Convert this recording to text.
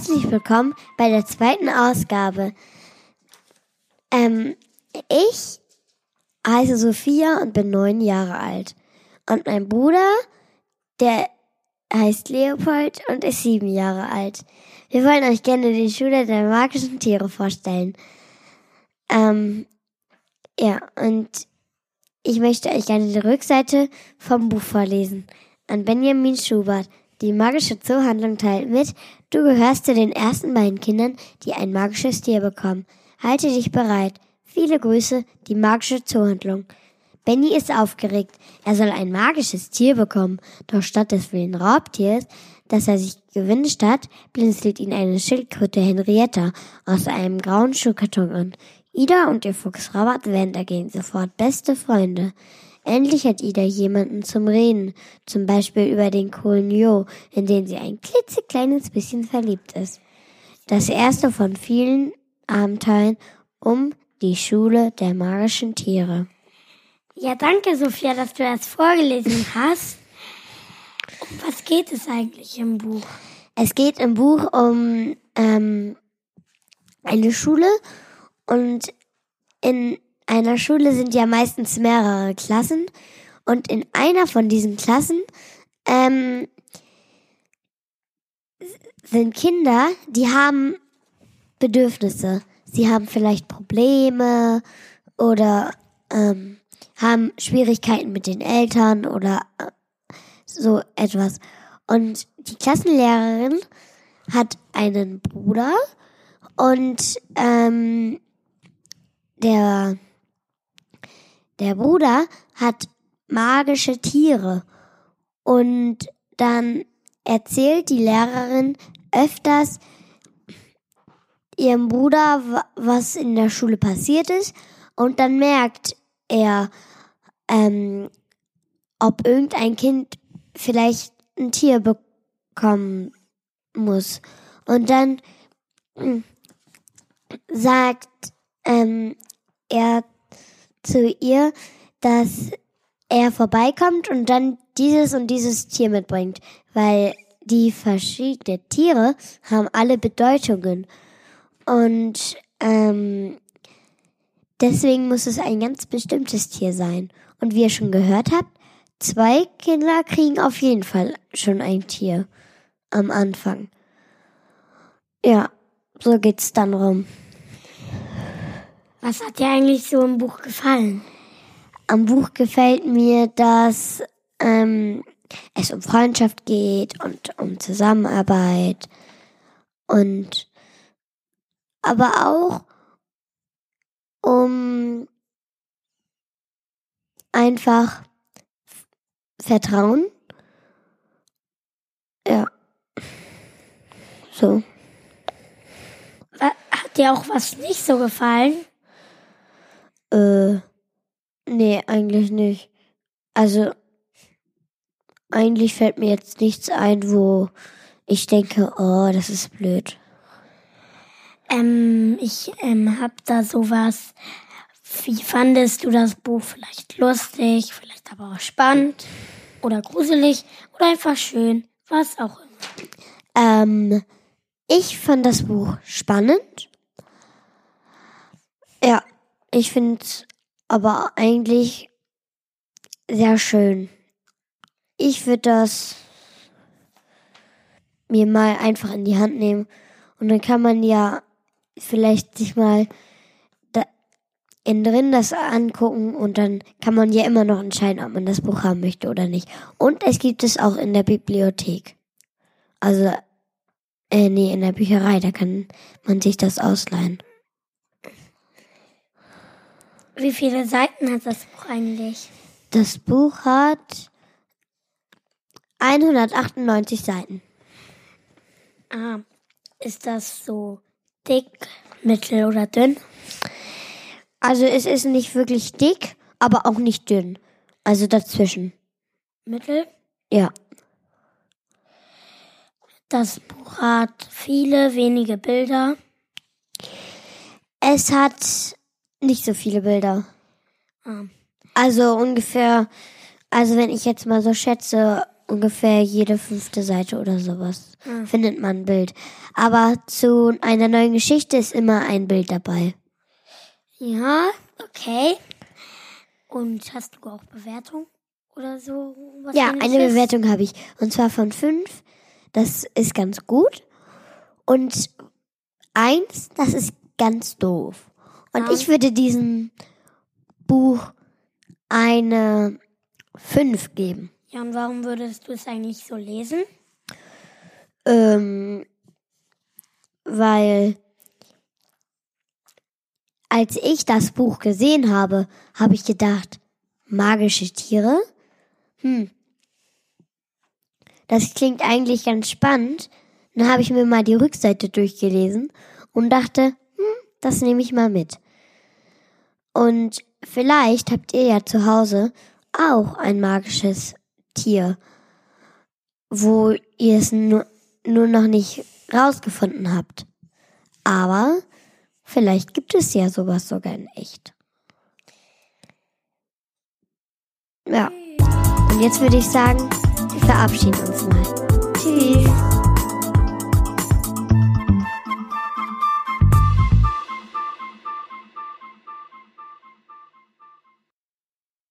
Herzlich willkommen bei der zweiten Ausgabe. Ähm, ich heiße Sophia und bin neun Jahre alt. Und mein Bruder, der heißt Leopold und ist sieben Jahre alt. Wir wollen euch gerne die Schule der magischen Tiere vorstellen. Ähm, ja, und ich möchte euch gerne die Rückseite vom Buch vorlesen. An Benjamin Schubert. Die magische Zoohandlung teilt mit, du gehörst zu den ersten beiden Kindern, die ein magisches Tier bekommen. Halte dich bereit. Viele Grüße, die magische Zoohandlung. Benny ist aufgeregt. Er soll ein magisches Tier bekommen. Doch statt des wilden Raubtiers, das er sich gewünscht hat, blinzelt ihn eine Schildkröte Henrietta aus einem grauen Schuhkarton an. Ida und ihr Fuchs Robert werden dagegen sofort beste Freunde. Endlich hat Ida jemanden zum Reden, zum Beispiel über den coolen Jo, in den sie ein klitzekleines bisschen verliebt ist. Das erste von vielen Abenteuern um die Schule der magischen Tiere. Ja, danke, Sophia, dass du das vorgelesen hast. Um was geht es eigentlich im Buch? Es geht im Buch um ähm, eine Schule und in einer Schule sind ja meistens mehrere Klassen und in einer von diesen Klassen ähm, sind Kinder, die haben Bedürfnisse. Sie haben vielleicht Probleme oder ähm, haben Schwierigkeiten mit den Eltern oder äh, so etwas. Und die Klassenlehrerin hat einen Bruder und ähm, der der Bruder hat magische Tiere und dann erzählt die Lehrerin öfters ihrem Bruder, was in der Schule passiert ist und dann merkt er, ähm, ob irgendein Kind vielleicht ein Tier bekommen muss. Und dann hm, sagt ähm, er zu ihr, dass er vorbeikommt und dann dieses und dieses Tier mitbringt, weil die verschiedenen Tiere haben alle Bedeutungen und ähm, deswegen muss es ein ganz bestimmtes Tier sein. Und wie ihr schon gehört habt, zwei Kinder kriegen auf jeden Fall schon ein Tier am Anfang. Ja, so geht's dann rum. Was hat dir eigentlich so im Buch gefallen? Am Buch gefällt mir, dass ähm, es um Freundschaft geht und um Zusammenarbeit und aber auch um einfach Vertrauen. Ja. So. Hat dir auch was nicht so gefallen? Äh, nee, eigentlich nicht. Also, eigentlich fällt mir jetzt nichts ein, wo ich denke, oh, das ist blöd. Ähm, ich ähm, hab da sowas. Wie fandest du das Buch? Vielleicht lustig, vielleicht aber auch spannend oder gruselig oder einfach schön, was auch immer. Ähm, ich fand das Buch spannend. Ja, ich finde es aber eigentlich sehr schön. Ich würde das mir mal einfach in die Hand nehmen und dann kann man ja vielleicht sich mal da innen drin das angucken und dann kann man ja immer noch entscheiden, ob man das Buch haben möchte oder nicht. Und es gibt es auch in der Bibliothek. Also, äh, nee, in der Bücherei, da kann man sich das ausleihen. Wie viele Seiten hat das Buch eigentlich? Das Buch hat 198 Seiten. Ah, ist das so dick, mittel oder dünn? Also es ist nicht wirklich dick, aber auch nicht dünn. Also dazwischen. Mittel? Ja. Das Buch hat viele wenige Bilder. Es hat nicht so viele Bilder. Ah. Also ungefähr, also wenn ich jetzt mal so schätze, ungefähr jede fünfte Seite oder sowas findet man ein Bild. Aber zu einer neuen Geschichte ist immer ein Bild dabei. Ja, okay. Und hast du auch Bewertung oder so? Ja, eine ähnliches? Bewertung habe ich. Und zwar von fünf. Das ist ganz gut. Und eins, das ist ganz doof. Und Ah. ich würde diesem Buch eine fünf geben. Ja, und warum würdest du es eigentlich so lesen? Ähm, weil als ich das Buch gesehen habe, habe ich gedacht, magische Tiere? Hm. Das klingt eigentlich ganz spannend. Dann habe ich mir mal die Rückseite durchgelesen und dachte, das nehme ich mal mit. Und vielleicht habt ihr ja zu Hause auch ein magisches Tier, wo ihr es nur, nur noch nicht rausgefunden habt. Aber vielleicht gibt es ja sowas sogar in echt. Ja. Und jetzt würde ich sagen, wir verabschieden uns mal. Tschüss.